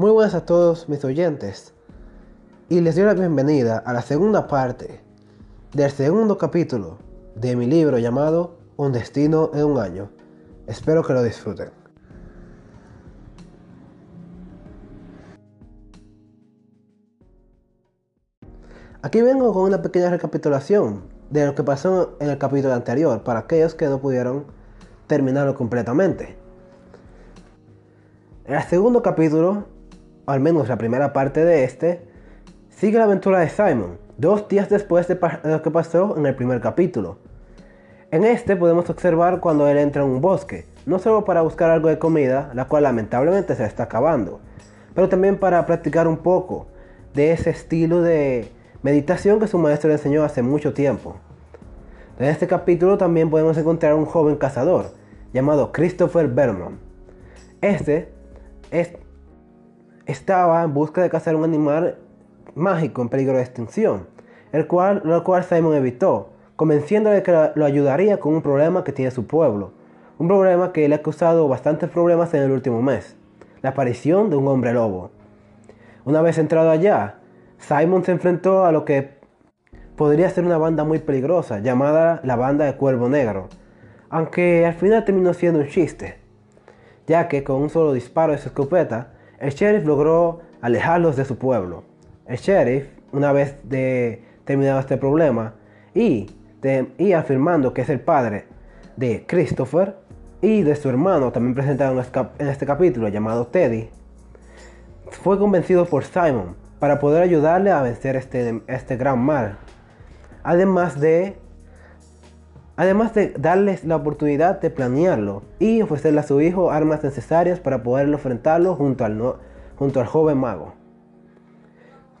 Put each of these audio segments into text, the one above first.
Muy buenas a todos mis oyentes y les doy la bienvenida a la segunda parte del segundo capítulo de mi libro llamado Un destino en un año. Espero que lo disfruten. Aquí vengo con una pequeña recapitulación de lo que pasó en el capítulo anterior para aquellos que no pudieron terminarlo completamente. En el segundo capítulo, al menos la primera parte de este, sigue la aventura de Simon, dos días después de, lo que pasó en el primer capítulo. En este podemos observar cuando él entra en un bosque, no solo para buscar algo de comida, la cual lamentablemente se está acabando, pero también para practicar un poco de ese estilo de meditación que su maestro le enseñó hace mucho tiempo. En este capítulo también podemos encontrar a un joven cazador llamado Christopher Berman. Este estaba en busca de cazar un animal mágico en peligro de extinción, el cual, lo cual Simon evitó, convenciéndole que lo ayudaría con un problema que tiene su pueblo, un problema que le ha causado bastantes problemas en el último mes, la aparición de un hombre lobo. Una vez entrado allá, Simon se enfrentó a lo que podría ser una banda muy peligrosa, llamada la banda de Cuervo Negro, aunque al final terminó siendo un chiste, ya que con un solo disparo de su escopeta, el sheriff logró alejarlos de su pueblo. El sheriff, una vez de terminado este problema, y, y afirmando que es el padre de Christopher y de su hermano, también presentado en este capítulo, llamado Teddy, fue convencido por Simon para poder ayudarle a vencer este, este gran mal. Además de, además de darles la oportunidad de planearlo y ofrecerle a su hijo armas necesarias para poder enfrentarlo junto al, junto al joven mago.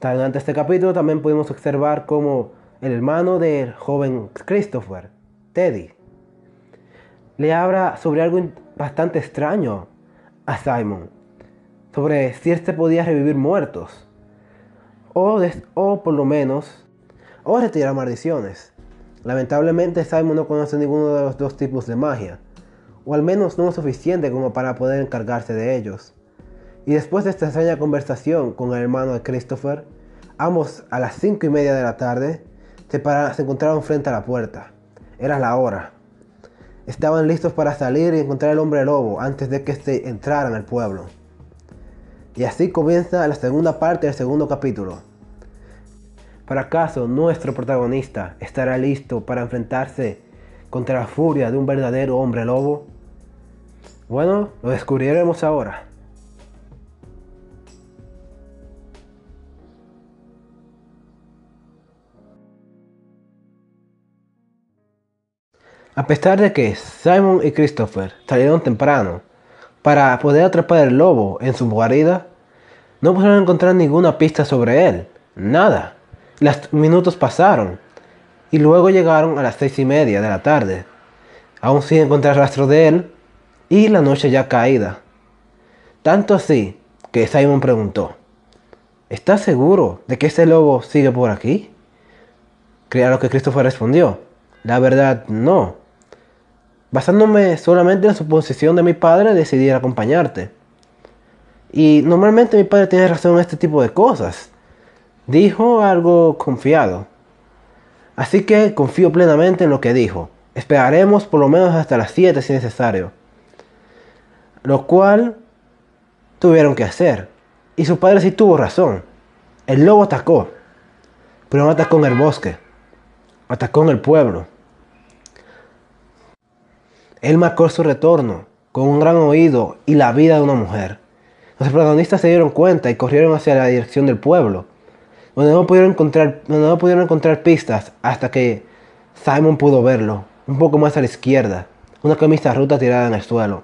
Durante este capítulo también pudimos observar cómo el hermano del joven Christopher, Teddy, le habla sobre algo bastante extraño a Simon, sobre si éste podía revivir muertos o, por lo menos, o retirar maldiciones. Lamentablemente Simon no conoce ninguno de los dos tipos de magia, o al menos no lo suficiente como para poder encargarse de ellos. Y después de esta extraña conversación con el hermano de Christopher, ambos a las 5 y media de la tarde se, se encontraron frente a la puerta. Era la hora. Estaban listos para salir y encontrar al hombre lobo antes de que se entrara en el pueblo. Y así comienza la segunda parte del segundo capítulo. ¿Para acaso nuestro protagonista estará listo para enfrentarse contra la furia de un verdadero hombre lobo? Bueno, lo descubriremos ahora. A pesar de que Simon y Christopher salieron temprano para poder atrapar el lobo en su guarida, no pudieron encontrar ninguna pista sobre él. Nada. Los minutos pasaron y luego llegaron a las seis y media de la tarde, aún sin encontrar rastro de él y la noche ya caída. Tanto así que Simon preguntó, ¿Estás seguro de que ese lobo sigue por aquí? Claro que Christopher respondió, la verdad no. Basándome solamente en la suposición de mi padre, decidí acompañarte. Y normalmente mi padre tiene razón en este tipo de cosas. Dijo algo confiado. Así que confío plenamente en lo que dijo. Esperaremos por lo menos hasta las 7 si necesario. Lo cual tuvieron que hacer. Y su padre sí tuvo razón. El lobo atacó. Pero no atacó en el bosque. Atacó en el pueblo. Él marcó su retorno con un gran oído y la vida de una mujer. Los protagonistas se dieron cuenta y corrieron hacia la dirección del pueblo, no pudieron encontrar, no pudieron encontrar pistas hasta que Simon pudo verlo, un poco más a la izquierda, una camisa rota tirada en el suelo.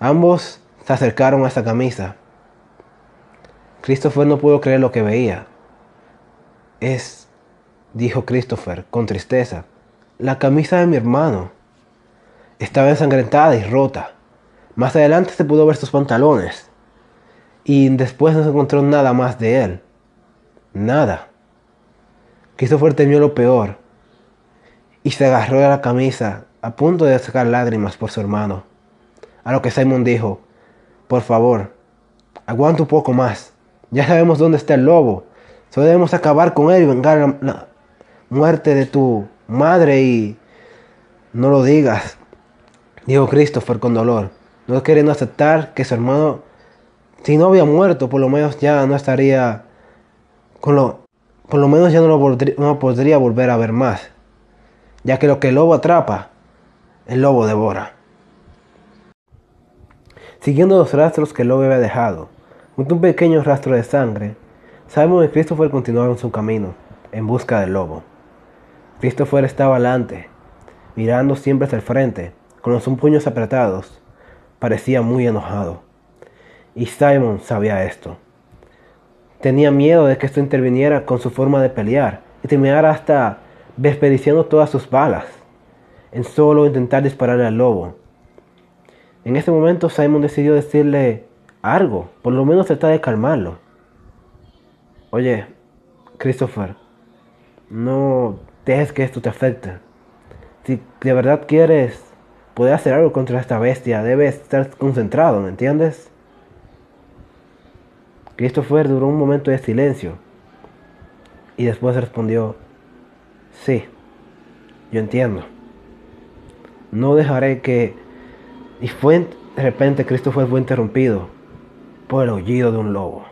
Ambos se acercaron a esa camisa. Christopher no pudo creer lo que veía. Es, dijo Christopher con tristeza, la camisa de mi hermano. Estaba ensangrentada y rota. Más adelante se pudo ver sus pantalones. Y después no se encontró nada más de él. Nada. Christopher temió lo peor. Y se agarró a la camisa a punto de sacar lágrimas por su hermano. A lo que Simon dijo, por favor, aguanta un poco más. Ya sabemos dónde está el lobo. Solo debemos acabar con él y vengar la, la muerte de tu madre y no lo digas, dijo Christopher con dolor, no queriendo aceptar que su hermano, si no había muerto, por lo menos ya no estaría, por lo menos ya no lo podría volver a ver más, ya que lo que el lobo atrapa, el lobo devora. Siguiendo los rastros que el lobo había dejado, junto a un pequeño rastro de sangre, sabemos que Christopher continuaba en su camino, en busca del lobo. Christopher estaba adelante, mirando siempre hacia el frente, con los puños apretados. Parecía muy enojado. Y Simon sabía esto. Tenía miedo de que esto interviniera con su forma de pelear y terminara hasta desperdiciando todas sus balas en solo intentar dispararle al lobo. En ese momento Simon decidió decirle algo, por lo menos tratar de calmarlo. Oye, Christopher, no dejes que esto te afecte. Si de verdad quieres poder hacer algo contra esta bestia, debes estar concentrado, ¿me entiendes? Christopher duró un momento de silencio y después respondió, sí, yo entiendo. No dejaré que... Y fue de repente Christopher fue interrumpido por el aullido de un lobo.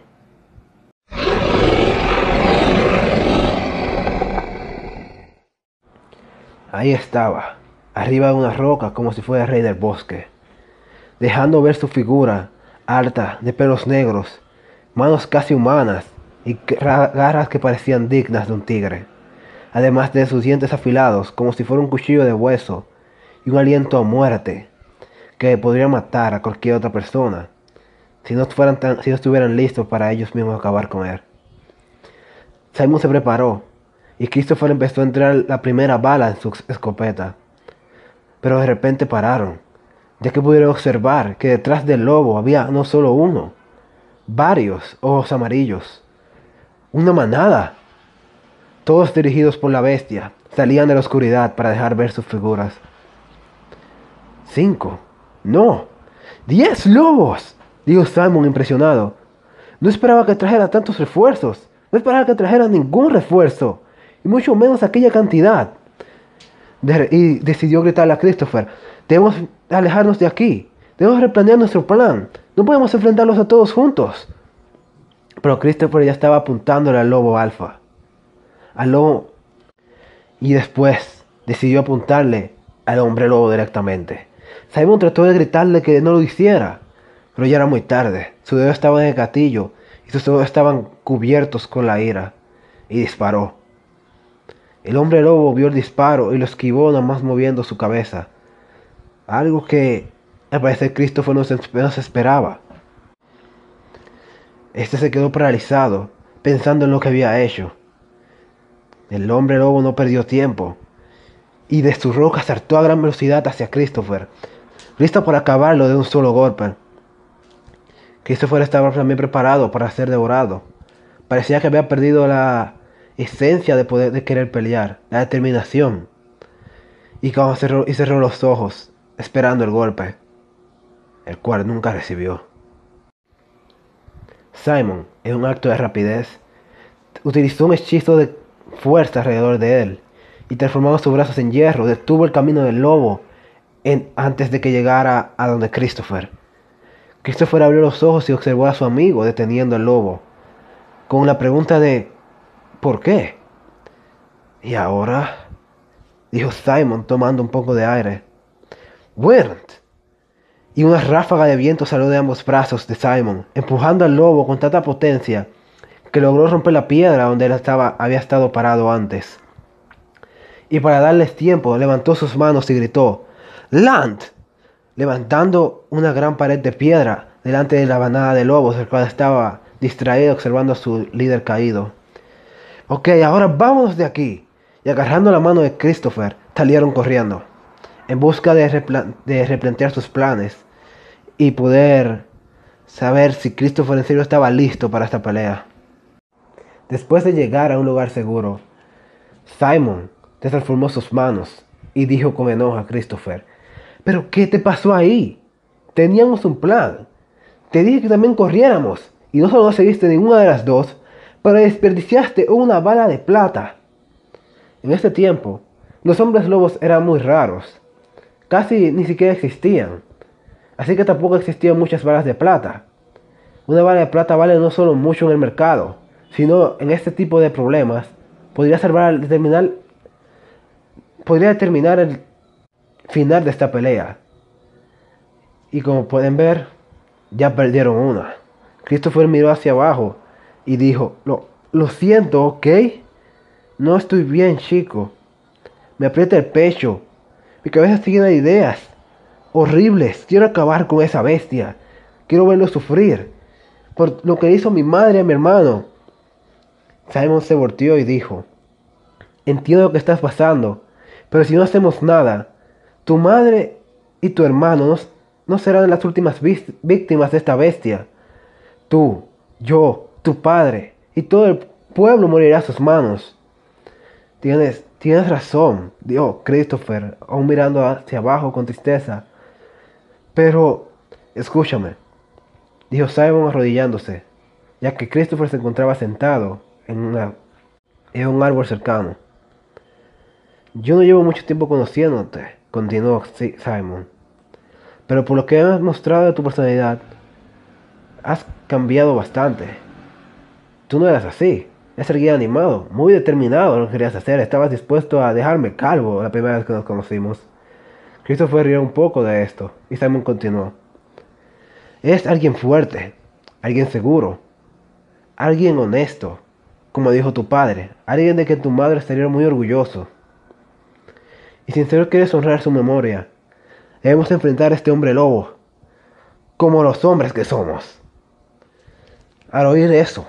Ahí estaba, arriba de una roca como si fuera rey del bosque, dejando ver su figura alta, de pelos negros, manos casi humanas y garras que parecían dignas de un tigre, además de sus dientes afilados como si fuera un cuchillo de hueso y un aliento a muerte que podría matar a cualquier otra persona si no, fueran no estuvieran listos para ellos mismos acabar con él. Simon se preparó y Christopher empezó a entrar la primera bala en su escopeta. Pero de repente pararon, ya que pudieron observar que detrás del lobo había no solo uno, varios ojos amarillos, una manada. Todos dirigidos por la bestia, salían de la oscuridad para dejar ver sus figuras. Cinco, no, diez lobos, dijo Simon impresionado. No esperaba que trajera tantos refuerzos, no esperaba que trajera ningún refuerzo y mucho menos aquella cantidad. y decidió gritarle a Christopher, debemos alejarnos de aquí, debemos replanear nuestro plan, no podemos enfrentarlos a todos juntos. Pero Christopher ya estaba apuntándole al lobo alfa, al lobo, y después decidió apuntarle al hombre lobo directamente. Simon trató de gritarle que no lo hiciera, pero ya era muy tarde. Su dedo estaba en el gatillo y sus ojos estaban cubiertos con la ira, y disparó. El hombre lobo vio el disparo y lo esquivó nada más moviendo su cabeza. Algo que al parecer Christopher no se, no se esperaba. Este se quedó paralizado, pensando en lo que había hecho. El hombre lobo no perdió tiempo y de su roca saltó a gran velocidad hacia Christopher, listo para acabarlo de un solo golpe. Christopher estaba también preparado para ser devorado. Parecía que había perdido la esencia de poder de querer pelear, la determinación. Y cerró, y cerró los ojos, esperando el golpe, el cual nunca recibió. Simon, en un acto de rapidez, utilizó un hechizo de fuerza alrededor de él y transformando sus brazos en hierro, detuvo el camino del lobo antes de que llegara a donde Christopher. Christopher abrió los ojos y observó a su amigo deteniendo al lobo, con la pregunta de ¿Por qué? ¿Y ahora? dijo Simon tomando un poco de aire. Weren't. Y una ráfaga de viento salió de ambos brazos de Simon, empujando al lobo con tanta potencia que logró romper la piedra donde él estaba, había estado parado antes. Y para darles tiempo, levantó sus manos y gritó, ¡Land! levantando una gran pared de piedra delante de la banada de lobos, el cual estaba distraído observando a su líder caído. Ok, ahora vámonos de aquí. Y agarrando la mano de Christopher, salieron corriendo, en busca de, replantear sus planes y poder saber si Christopher en serio estaba listo para esta pelea. Después de llegar a un lugar seguro, Simon transformó sus manos y dijo con enojo a Christopher, ¿pero qué te pasó ahí? Teníamos un plan. Te dije que también corriéramos, y no solo no seguiste ninguna de las dos, pero desperdiciaste una bala de plata. En este tiempo, los hombres lobos eran muy raros. Casi ni siquiera existían. Así que tampoco existían muchas balas de plata. Una bala de plata vale no solo mucho en el mercado, sino en este tipo de problemas podría salvar determinar podría determinar el final de esta pelea. Y como pueden ver, ya perdieron una. Christopher miró hacia abajo y dijo, lo, lo siento, ¿ok? No estoy bien, chico. Me aprieta el pecho. Mi cabeza está llena de ideas. Horribles. Quiero acabar con esa bestia. Quiero verlo sufrir. Por lo que hizo mi madre y mi hermano. Simon se volteó y dijo, entiendo lo que estás pasando, pero si no hacemos nada, tu madre y tu hermano no, no serán las últimas víctimas de esta bestia. Tú, yo, tu padre y todo el pueblo morirá a sus manos. Tienes, tienes razón, dijo Christopher, aún mirando hacia abajo con tristeza. Pero, escúchame, dijo Simon arrodillándose, ya que Christopher se encontraba sentado en, una, en un árbol cercano. Yo no llevo mucho tiempo conociéndote, continuó Simon, pero por lo que has mostrado de tu personalidad, has cambiado bastante. Tú no eras así. Eres alguien animado, muy determinado lo que querías hacer. Estabas dispuesto a dejarme calvo la primera vez que nos conocimos. Christopher rió un poco de esto y Simon continuó. Es alguien fuerte, alguien seguro, alguien honesto, como dijo tu padre, alguien de que tu madre estaría muy orgulloso. Y sin saber quieres honrar su memoria, debemos enfrentar a este hombre lobo, como los hombres que somos. Al oír eso,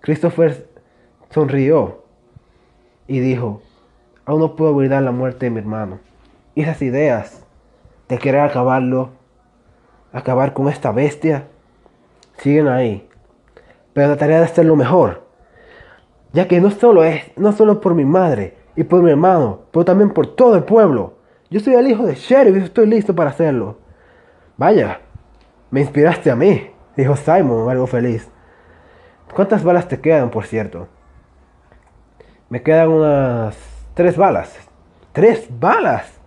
Christopher sonrió y dijo, aún no puedo olvidar la muerte de mi hermano. Y esas ideas de querer acabarlo, acabar con esta bestia, siguen ahí. Pero trataré de hacerlo mejor. Ya que no solo es, no solo por mi madre y por mi hermano, pero también por todo el pueblo. Yo soy el hijo de Sheriff y estoy listo para hacerlo. Vaya, me inspiraste a mí, dijo Simon, algo feliz. ¿Cuántas balas te quedan, por cierto? Me quedan unas tres balas. ¿Tres balas?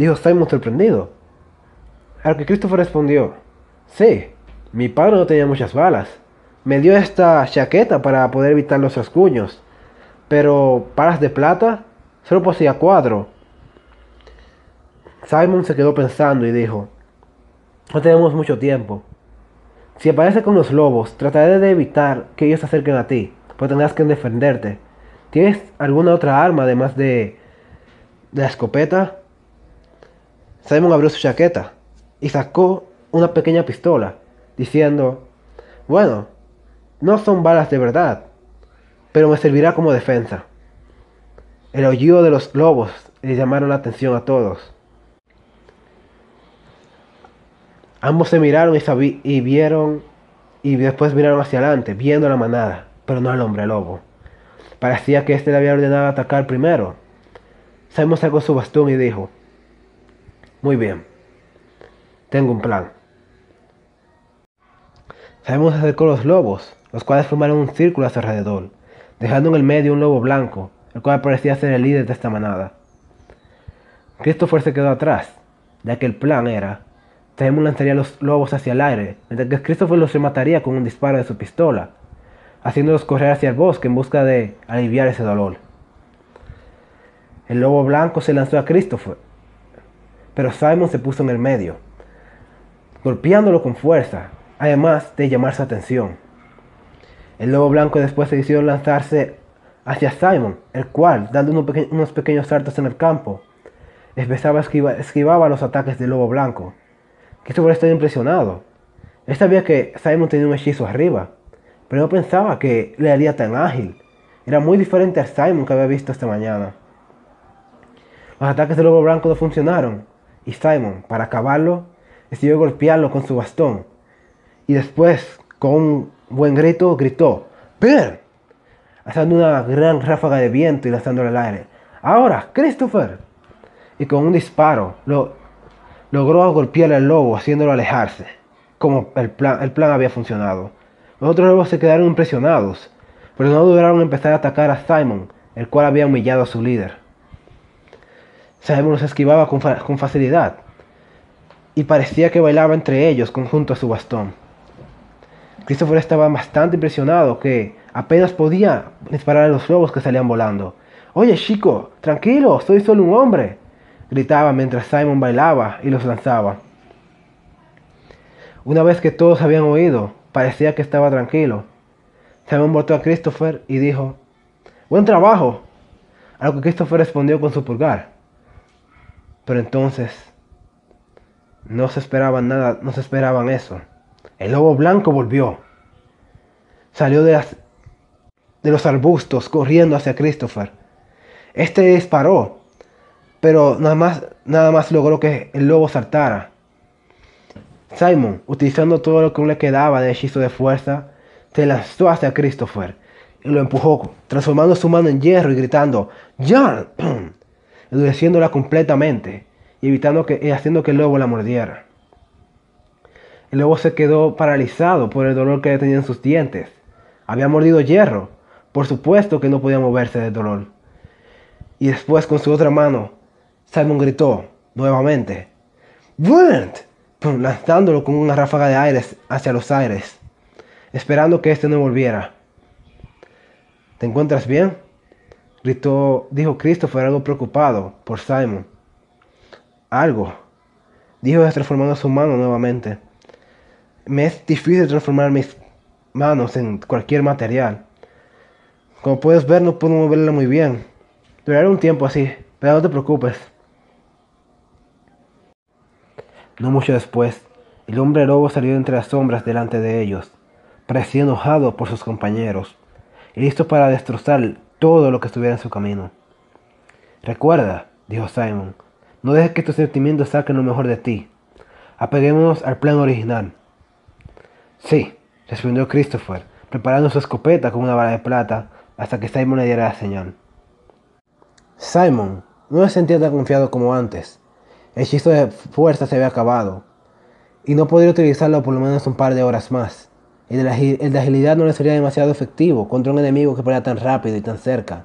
Dijo Simon sorprendido. Al que Christopher respondió, sí, mi padre no tenía muchas balas. Me dio esta chaqueta para poder evitar los rasguños. Pero balas de plata solo poseía cuatro. Simon se quedó pensando y dijo, no tenemos mucho tiempo. Si apareces con los lobos, trataré de evitar que ellos se acerquen a ti, pues tendrás que defenderte. ¿Tienes alguna otra arma además de, de la escopeta? Simon abrió su chaqueta y sacó una pequeña pistola, diciendo, bueno, no son balas de verdad, pero me servirá como defensa. El aullido de los lobos le llamaron la atención a todos. Ambos se miraron y, vieron y después miraron hacia adelante, viendo la manada, pero no al hombre lobo. Parecía que éste le había ordenado atacar primero. Simon sacó su bastón y dijo, Muy bien, tengo un plan. Se acercó los lobos, los cuales formaron un círculo a su alrededor, dejando en el medio un lobo blanco, el cual parecía ser el líder de esta manada. Christopher se quedó atrás, ya que el plan era Simon lanzaría los lobos hacia el aire, mientras que Christopher los remataría con un disparo de su pistola, haciéndolos correr hacia el bosque en busca de aliviar ese dolor. El lobo blanco se lanzó a Christopher, pero Simon se puso en el medio, golpeándolo con fuerza, además de llamar su atención. El lobo blanco después decidió lanzarse hacia Simon, el cual, dando unos, pequeños saltos en el campo, esquivaba los ataques del lobo blanco que estaba impresionado. Él sabía que Simon tenía un hechizo arriba, pero no pensaba que le haría tan ágil. Era muy diferente a Simon que había visto esta mañana. Los ataques del lobo blanco no funcionaron, y Simon, para acabarlo, decidió golpearlo con su bastón. Y después, con un buen grito, gritó, ¡Bear! Haciendo una gran ráfaga de viento y lanzándolo al aire. ¡Ahora, Christopher! Y con un disparo, lo logró golpear al lobo haciéndolo alejarse. como el plan, el plan había funcionado. Los otros lobos se quedaron impresionados, pero no dudaron en empezar a atacar a Simon, el cual había humillado a su líder. Simon los esquivaba con, facilidad y parecía que bailaba entre ellos conjunto a su bastón. Christopher estaba bastante impresionado que apenas podía disparar a los lobos que salían volando. Oye, chico, tranquilo, soy solo un hombre, gritaba mientras Simon bailaba y los lanzaba. Una vez que todos habían oído, parecía que estaba tranquilo. Simon volvió a Christopher y dijo, Buen trabajo. A lo que Christopher respondió con su pulgar. Pero entonces no se esperaban nada, no se esperaban eso. El lobo blanco volvió. Salió de, de los arbustos corriendo hacia Christopher. Este disparó, pero nada más, nada más logró que el lobo saltara. Simon, utilizando todo lo que le quedaba de hechizo de fuerza, se lanzó hacia Christopher y lo empujó, transformando su mano en hierro y gritando ¡Jan! endureciéndola completamente y evitando que, y haciendo que el lobo la mordiera. El lobo se quedó paralizado por el dolor que tenía en sus dientes. Había mordido hierro. Por supuesto que no podía moverse del dolor. Y después con su otra mano, Simon gritó nuevamente, ¡Burnt! lanzándolo con una ráfaga de aire hacia los aires, esperando que éste no volviera. ¿Te encuentras bien? Gritó, dijo Christopher algo preocupado por Simon. Algo, dijo transformando su mano nuevamente. Me es difícil transformar mis manos en cualquier material. Como puedes ver, no puedo moverla muy bien. Durará un tiempo así, pero no te preocupes. No mucho después, el hombre lobo salió entre las sombras delante de ellos, parecía enojado por sus compañeros y listo para destrozar todo lo que estuviera en su camino. Recuerda, dijo Simon, no dejes que tus sentimientos saquen lo mejor de ti. Apeguémonos al plan original. Sí, respondió Christopher, preparando su escopeta con una bala de plata hasta que Simon le diera la señal. Simon no se sentía tan confiado como antes. El hechizo de fuerza se había acabado y no podría utilizarlo por lo menos un par de horas más. El de, agilidad no le sería demasiado efectivo contra un enemigo que fuera tan rápido y tan cerca.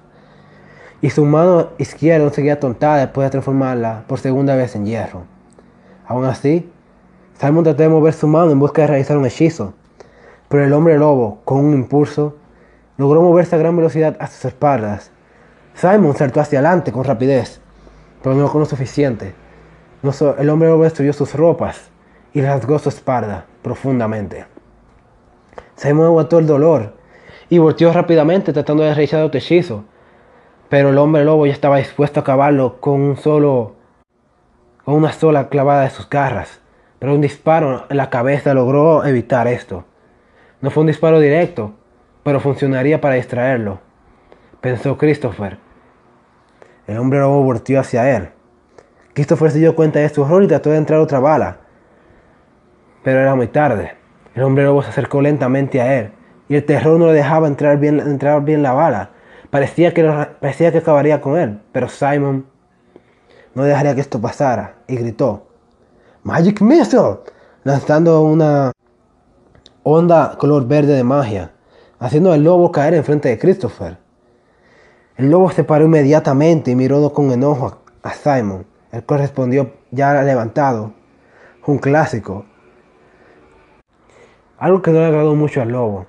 Y su mano izquierda no seguía tontada después de transformarla por segunda vez en hierro. Aún así, Simon trató de mover su mano en busca de realizar un hechizo, pero el hombre lobo, con un impulso, logró moverse a gran velocidad a sus espaldas. Simon saltó hacia adelante con rapidez, pero no con lo suficiente. el hombre lobo destruyó sus ropas y rasgó su espalda profundamente. Simon aguantó el dolor y volteó rápidamente tratando de realizar otro hechizo. Pero el hombre lobo ya estaba dispuesto a acabarlo con un solo con una sola clavada de sus garras. Pero un disparo en la cabeza logró evitar esto. No fue un disparo directo, pero funcionaría para distraerlo, pensó Christopher. El hombre lobo volteó hacia él. Christopher se dio cuenta de su error y trató de entrar otra bala. Pero era muy tarde. El hombre lobo se acercó lentamente a él y el terror no le dejaba entrar bien, entrar bien la bala. Parecía que, parecía que acabaría con él, pero Simon no dejaría que esto pasara y gritó: ¡Magic Missile! lanzando una onda color verde de magia, haciendo al lobo caer enfrente de Christopher. El lobo se paró inmediatamente y miró con enojo a Simon, el cual respondió ya levantado. Un clásico, algo que no le agradó mucho al lobo.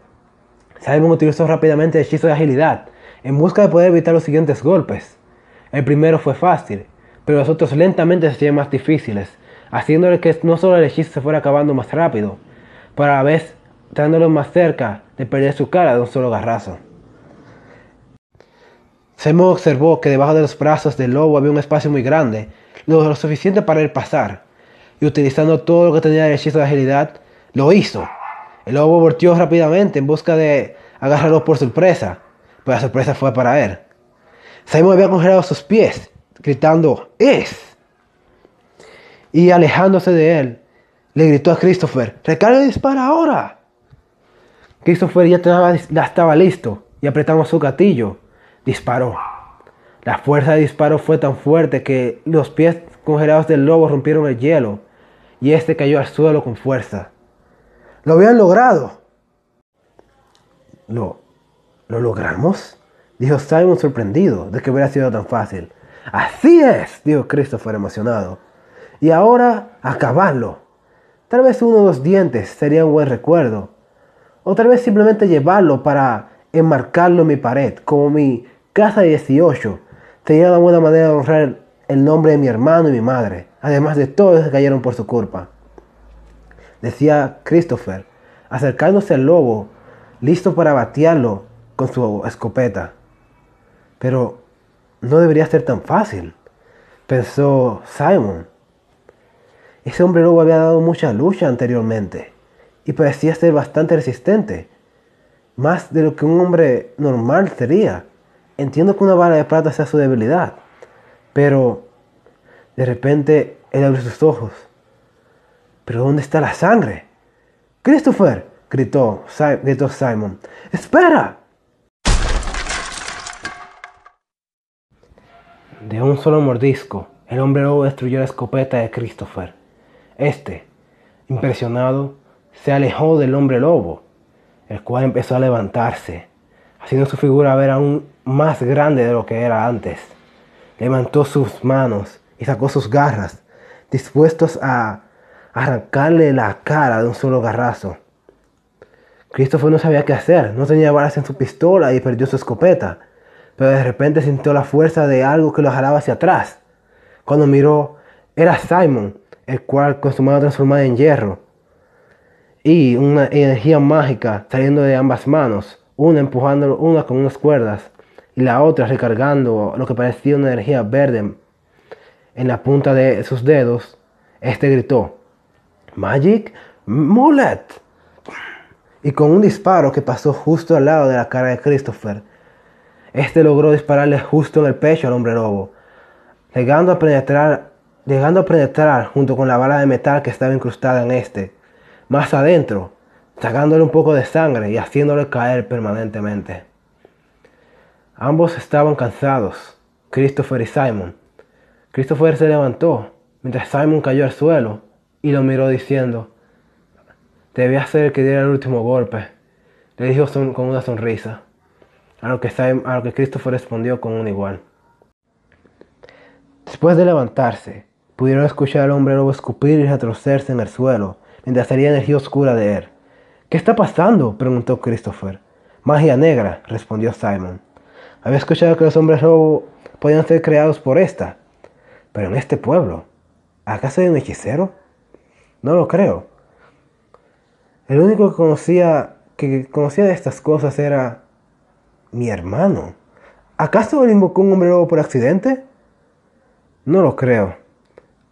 Simon utilizó rápidamente el hechizo de agilidad en busca de poder evitar los siguientes golpes. El primero fue fácil, pero los otros lentamente se hacían más difíciles, haciéndole que no solo el hechizo se fuera acabando más rápido, pero a la vez traéndolo más cerca de perder su cara de un solo garrazo. Simon observó que debajo de los brazos del lobo había un espacio muy grande, lo suficiente para él pasar, y utilizando todo lo que tenía el hechizo de agilidad, lo hizo. El lobo volteó rápidamente en busca de agarrarlo por sorpresa, pero la sorpresa fue para él. Simon había congelado sus pies, gritando ¡Es! Y alejándose de él, le gritó a Christopher, ¡Recarga y dispara ahora! Christopher ya estaba, ya estaba listo y apretando su gatillo, disparó. La fuerza de disparo fue tan fuerte que los pies congelados del lobo rompieron el hielo y este cayó al suelo con fuerza. Lo habían logrado. ¿Lo, ¿Lo logramos? Dijo Simon sorprendido de que hubiera sido tan fácil. Así es, dijo Christopher emocionado. Y ahora, acabarlo. Tal vez uno de los dientes sería un buen recuerdo. O tal vez simplemente llevarlo para enmarcarlo en mi pared, como mi casa de 18. Sería una buena manera de honrar el nombre de mi hermano y mi madre, además de todos que cayeron por su culpa. Decía Christopher, acercándose al lobo, listo para batearlo con su escopeta. Pero no debería ser tan fácil, pensó Simon. Ese hombre lobo había dado mucha lucha anteriormente y parecía ser bastante resistente, más de lo que un hombre normal sería. Entiendo que una bala de plata sea su debilidad, pero de repente él abrió sus ojos. ¿Pero dónde está la sangre? Christopher, gritó, gritó Simon. ¡Espera! De un solo mordisco, el hombre lobo destruyó la escopeta de Christopher. Este, impresionado, se alejó del hombre lobo, el cual empezó a levantarse, haciendo su figura ver aún más grande de lo que era antes. Levantó sus manos y sacó sus garras, dispuestos a arrancarle la cara de un solo garrazo. Christopher no sabía qué hacer, no tenía balas en su pistola y perdió su escopeta pero de repente sintió la fuerza de algo que lo jalaba hacia atrás. Cuando miró, era Simon, el cual con su mano transformada en hierro y una energía mágica saliendo de ambas manos, una empujando una con unas cuerdas y la otra recargando lo que parecía una energía verde en la punta de sus dedos, este gritó, Magic Mullet. Y con un disparo que pasó justo al lado de la cara de Christopher, este logró dispararle justo en el pecho al hombre lobo, llegando a penetrar, llegando a penetrar junto con la bala de metal que estaba incrustada en este, más adentro, sacándole un poco de sangre y haciéndole caer permanentemente. Ambos estaban cansados, Christopher y Simon. Christopher se levantó mientras Simon cayó al suelo y lo miró diciendo, debía el que diera el último golpe, le dijo con una sonrisa a lo que, a lo que Christopher respondió con un igual. Después de levantarse, pudieron escuchar al hombre lobo escupir y retrocederse en el suelo, mientras salía energía oscura de él. ¿Qué está pasando? preguntó Christopher. Magia negra, respondió Simon. Había escuchado que los hombres lobo podían ser creados por esta. Pero en este pueblo, ¿acaso hay un hechicero? No lo creo. El único que conocía, que conocía de estas cosas era mi hermano. ¿Acaso él invocó un hombre lobo por accidente? No lo creo,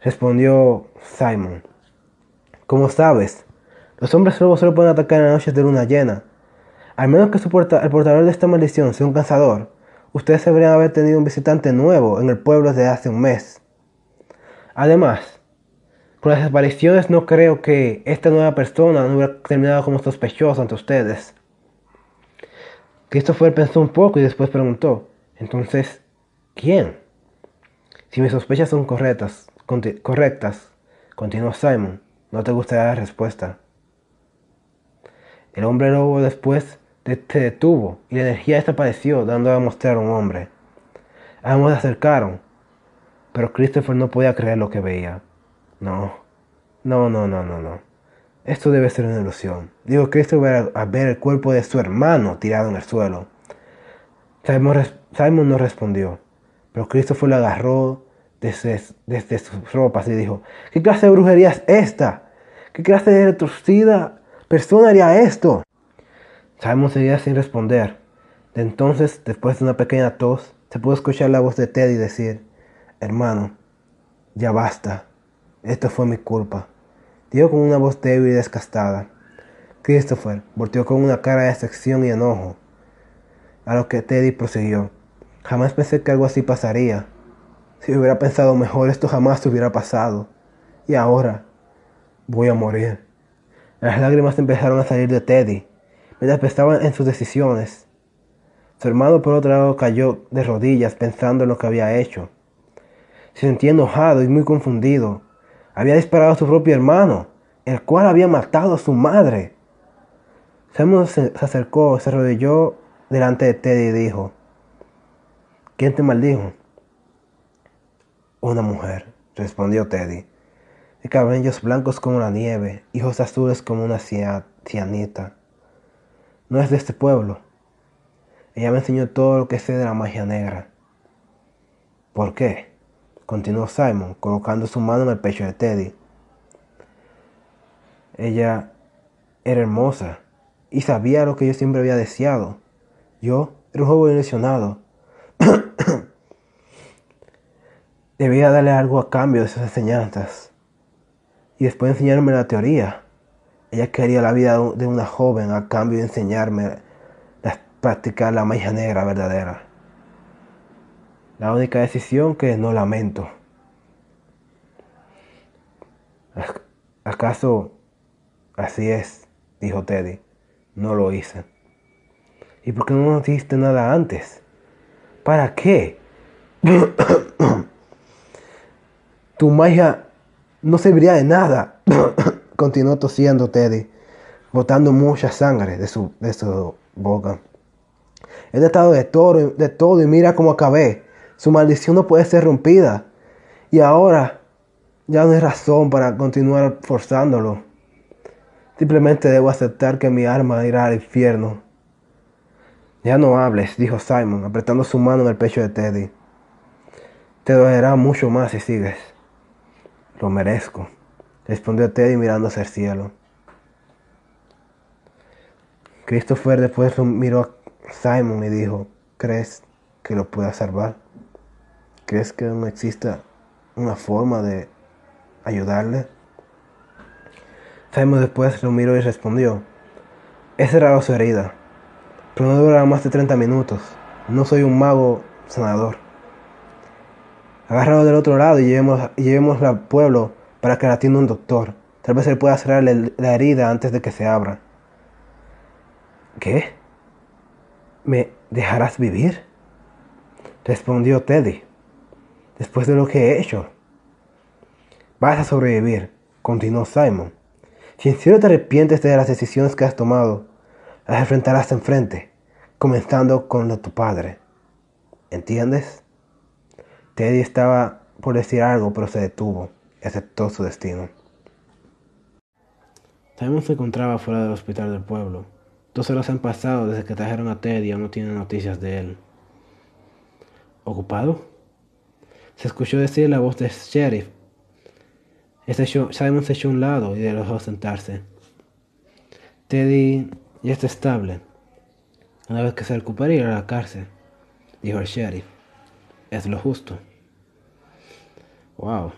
respondió Simon. Como sabes, los hombres lobos solo pueden atacar en las noches de luna llena. Al menos que su el portador de esta maldición sea un cazador, ustedes deberían haber tenido un visitante nuevo en el pueblo desde hace un mes. Además, con las apariciones no creo que esta nueva persona no hubiera terminado como sospechoso ante ustedes. Christopher pensó un poco y después preguntó, entonces, ¿quién? Si mis sospechas son correctas, correctas, continuó Simon, no te gustará la respuesta. El hombre lobo después se detuvo y la energía desapareció dando a mostrar un hombre. Ambos se acercaron, pero Christopher no podía creer lo que veía. No, no, no, no, no, no. Esto debe ser una ilusión. Digo Cristo va a ver el cuerpo de su hermano tirado en el suelo. Simon, no respondió, pero Cristo lo agarró desde, desde, sus ropas y dijo, ¿qué clase de brujería es esta? ¿Qué clase de retorcida persona haría esto? Simon seguía sin responder. De entonces, después de una pequeña tos, se pudo escuchar la voz de Teddy decir, hermano, ya basta, esto fue mi culpa dijo con una voz débil y descastada. Christopher volteó con una cara de decepción y enojo. A lo que Teddy prosiguió. Jamás pensé que algo así pasaría. Si hubiera pensado mejor, esto jamás hubiera pasado. Y ahora voy a morir. Las lágrimas empezaron a salir de Teddy mientras pensaba en sus decisiones. Su hermano por otro lado cayó de rodillas pensando en lo que había hecho. Se sentía enojado y muy confundido había disparado a su propio hermano, el cual había matado a su madre. Simon se acercó, se arrodilló delante de Teddy y dijo, ¿quién te maldijo? Una mujer, respondió Teddy, de cabellos blancos como la nieve, ojos azules como una cianita. No es de este pueblo. Ella me enseñó todo lo que sé de la magia negra. ¿Por qué? Continuó Simon, colocando su mano en el pecho de Teddy. Ella era hermosa y sabía lo que yo siempre había deseado. Yo era un joven ilusionado. Debía darle algo a cambio de sus enseñanzas. Y después de enseñarme la teoría. Ella quería la vida de una joven a cambio de enseñarme a practicar la magia negra verdadera. La única decisión que no lamento. ¿Acaso así es? dijo Teddy. No lo hice. ¿Y por qué no nos dijiste nada antes? ¿Para qué? tu magia no serviría de nada. Continuó tosiendo Teddy, botando mucha sangre de su, de su boca. He tratado de todo, de todo y mira cómo acabé. Su maldición no puede ser rompida. Y ahora ya no hay razón para continuar forzándolo. Simplemente debo aceptar que mi alma irá al infierno. Ya no hables, dijo Simon, apretando su mano en el pecho de Teddy. Te dolerá mucho más si sigues. Lo merezco, respondió Teddy mirando hacia el cielo. Christopher después miró a Simon y dijo, ¿crees que lo pueda salvar? ¿Crees que no exista una forma de ayudarle? Simon después lo miró y respondió, he cerrado su herida, pero no durará más de 30 minutos. No soy un mago sanador. Agárralo del otro lado y llevemos, al pueblo para que la atienda un doctor. Tal vez él pueda cerrar la herida antes de que se abra. ¿Qué? ¿Me dejarás vivir? Respondió Teddy. Después de lo que he hecho. Vas a sobrevivir, continuó Simon. Si en serio te arrepientes de las decisiones que has tomado, las enfrentarás enfrente, comenzando con lo de tu padre. ¿Entiendes? Teddy estaba por decir algo, pero se detuvo aceptó su destino. Simon se encontraba fuera del hospital del pueblo. Dos horas han pasado desde que trajeron a Teddy y aún no tienen noticias de él. ¿Ocupado? Se escuchó decir la voz del sheriff. Simon se echó a un lado y le dejó sentarse. Teddy ya está estable. Una vez que se recupere irá a la cárcel, dijo el sheriff. Es lo justo. Wow,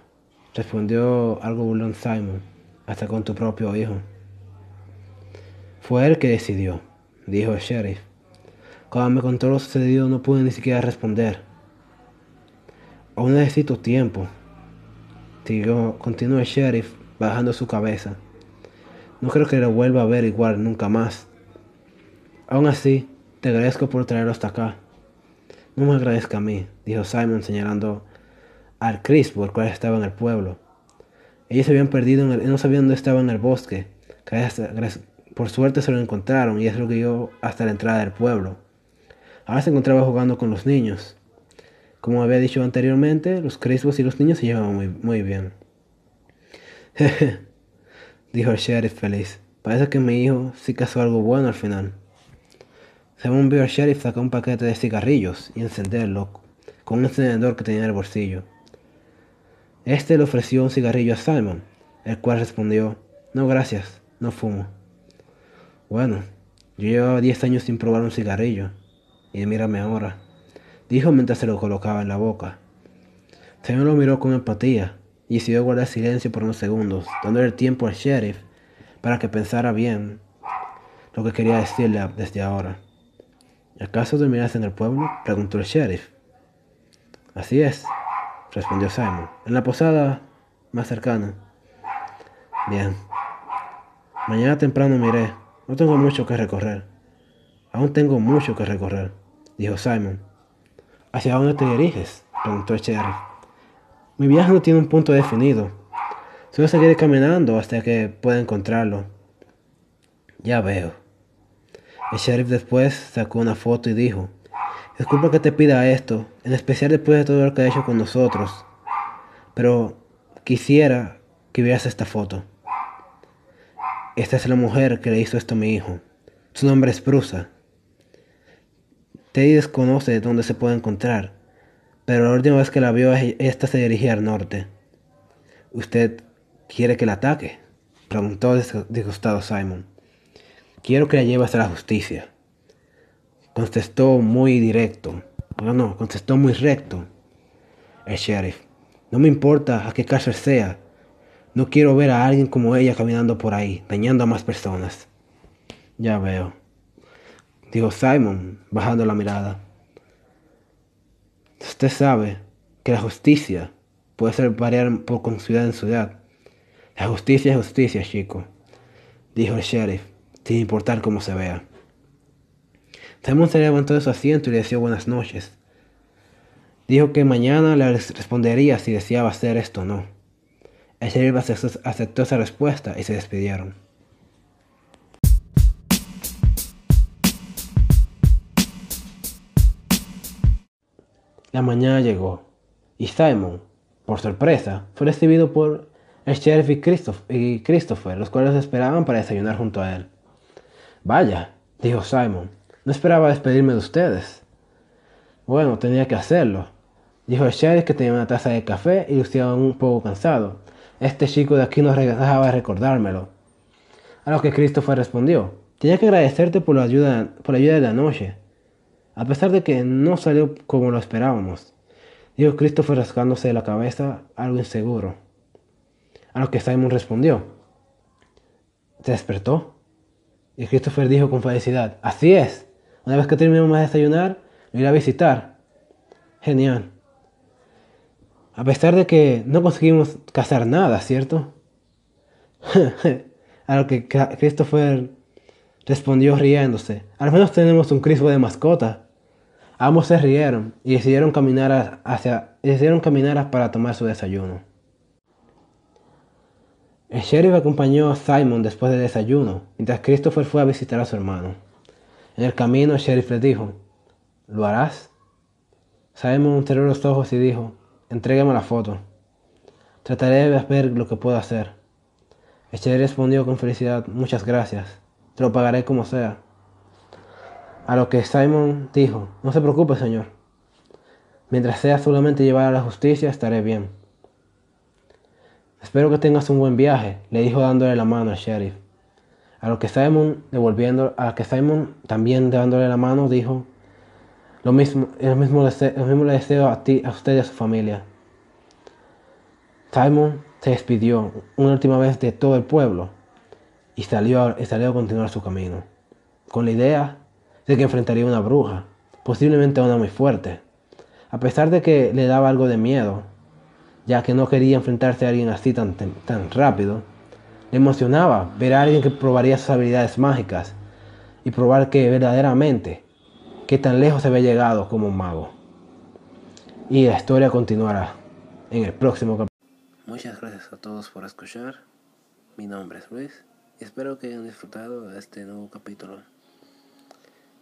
respondió algo burlón Simon, hasta con tu propio hijo. Fue él que decidió, dijo el sheriff. Cuando me contó lo sucedido no pude ni siquiera responder. Aún necesito tiempo. continuó el sheriff, bajando su cabeza. No creo que lo vuelva a ver igual nunca más. Aún así, te agradezco por traerlo hasta acá. No me agradezca a mí, dijo Simon señalando al Crispo, el cual estaba en el pueblo. Ellos se habían perdido, en no sabían dónde estaba en el bosque. Por suerte se lo encontraron y es lo que yo hasta la entrada del pueblo. Ahora se encontraba jugando con los niños. Como había dicho anteriormente, los Crispos y los niños se llevaban muy, bien. dijo el sheriff feliz. Parece que mi hijo sí casó algo bueno al final. Según vio el sheriff sacó un paquete de cigarrillos y encenderlo con un encendedor que tenía en el bolsillo. Este le ofreció un cigarrillo a Simon, el cual respondió, no gracias, no fumo. Bueno, yo llevaba 10 años sin probar un cigarrillo, y mírame ahora dijo mientras se lo colocaba en la boca. Simon lo miró con empatía y decidió guardar silencio por unos segundos, dándole tiempo al sheriff para que pensara bien lo que quería decirle desde ahora. ¿Acaso dormirás en el pueblo? preguntó el sheriff. Así es, respondió Simon. En la posada más cercana. Bien. Mañana temprano miré. No tengo mucho que recorrer. Aún tengo mucho que recorrer, dijo Simon. ¿Hacia dónde te diriges? preguntó sheriff. Mi viaje no tiene un punto definido. Solo seguiré caminando hasta que pueda encontrarlo. Ya veo, El sheriff después sacó una foto y dijo, disculpa que te pida esto, en especial después de todo lo que ha hecho con nosotros, pero quisiera que vieras esta foto. Esta es la mujer que le hizo esto a mi hijo. Su nombre es Brusa. Teddy desconoce dónde se puede encontrar, pero la última vez que la vio, esta se dirigía al norte. ¿Usted quiere que la ataque? preguntó disgustado Simon. Quiero que la lleves a la justicia. Contestó muy directo. No, no, contestó muy recto el sheriff. No me importa a qué cárcel sea. No quiero ver a alguien como ella caminando por ahí, dañando a más personas. Ya veo, dijo Simon, bajando la mirada. Usted sabe que la justicia puede ser variar por ciudad en ciudad. La justicia es justicia, chico, dijo el sheriff, sin importar cómo se vea. Simon se levantó de su asiento y le deseó buenas noches. Dijo que mañana le respondería si deseaba hacer esto o no. El sheriff aceptó esa respuesta y se despidieron. La mañana llegó y Simon, por sorpresa, fue recibido por el sheriff y Christopher, los cuales esperaban para desayunar junto a él. Vaya, dijo Simon, no esperaba despedirme de ustedes. Bueno, tenía que hacerlo, dijo el sheriff que tenía una taza de café y lucía un poco cansado. Este chico de aquí no dejaba de recordármelo. A lo que Christopher respondió, tenía que agradecerte por la ayuda, por la ayuda de la noche a pesar de que no salió como lo esperábamos. Dijo Christopher rascándose la cabeza, algo inseguro. A lo que Simon respondió, ¿te despertó? Y Christopher dijo con felicidad, así es, una vez que terminemos de desayunar, lo iré a visitar. Genial. A pesar de que no conseguimos cazar nada, ¿cierto? a lo que Christopher respondió riéndose, al menos tenemos un crispo de mascota. Ambos se rieron y decidieron caminar, hacia, decidieron caminar para tomar su desayuno. El sheriff acompañó a Simon después del desayuno, mientras Christopher fue a visitar a su hermano. En el camino el sheriff le dijo, ¿lo harás? Simon cerró los ojos y dijo, entrégame la foto. Trataré de ver lo que puedo hacer. El sheriff respondió con felicidad, muchas gracias, te lo pagaré como sea. A lo que Simon dijo, no se preocupe, señor. Mientras sea solamente llevar a la justicia, estaré bien. Espero que tengas un buen viaje, le dijo dándole la mano al sheriff. A lo que Simon, devolviendo, a que Simon también dándole la mano, dijo, lo mismo, el mismo, mismo le deseo a ti, a usted y a su familia. Simon se despidió una última vez de todo el pueblo y salió, y salió a continuar su camino, con la idea de que enfrentaría a una bruja, posiblemente una muy fuerte, a pesar de que le daba algo de miedo, ya que no quería enfrentarse a alguien así tan, tan rápido. Le emocionaba ver a alguien que probaría sus habilidades mágicas y probar que verdaderamente, que tan lejos se había llegado como un mago. Y la historia continuará en el próximo capítulo. Muchas gracias a todos por escuchar. Mi nombre es Luis y espero que hayan disfrutado de este nuevo capítulo.